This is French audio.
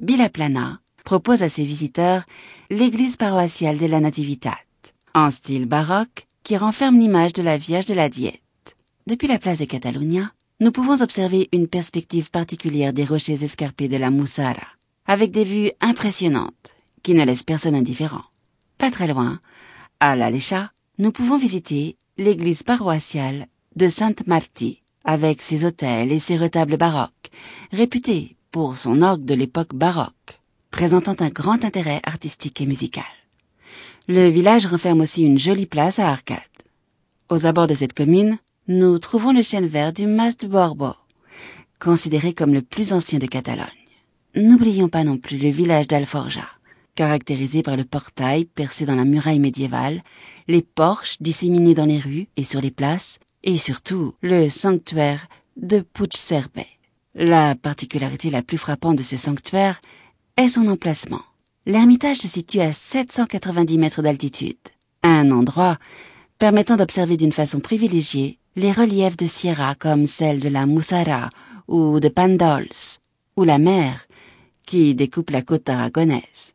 Bilaplana propose à ses visiteurs l'église paroissiale de la Nativitat, en style baroque qui renferme l'image de la Vierge de la Diète. Depuis la place de Catalunya, nous pouvons observer une perspective particulière des rochers escarpés de la Moussara, avec des vues impressionnantes qui ne laissent personne indifférent. Pas très loin, à l'Alécha, nous pouvons visiter l'église paroissiale de Sainte Marty, avec ses autels et ses retables baroques, réputés pour son orgue de l'époque baroque, présentant un grand intérêt artistique et musical. Le village renferme aussi une jolie place à arcades. Aux abords de cette commune, nous trouvons le chêne vert du Mas de Borbo, considéré comme le plus ancien de Catalogne. N'oublions pas non plus le village d'Alforja, caractérisé par le portail percé dans la muraille médiévale, les porches disséminés dans les rues et sur les places, et surtout le sanctuaire de Puigcerbe. La particularité la plus frappante de ce sanctuaire est son emplacement. L'ermitage se situe à 790 mètres d'altitude, un endroit permettant d'observer d'une façon privilégiée les reliefs de Sierra comme celle de la Moussara ou de Pandols, ou la mer qui découpe la côte aragonaise.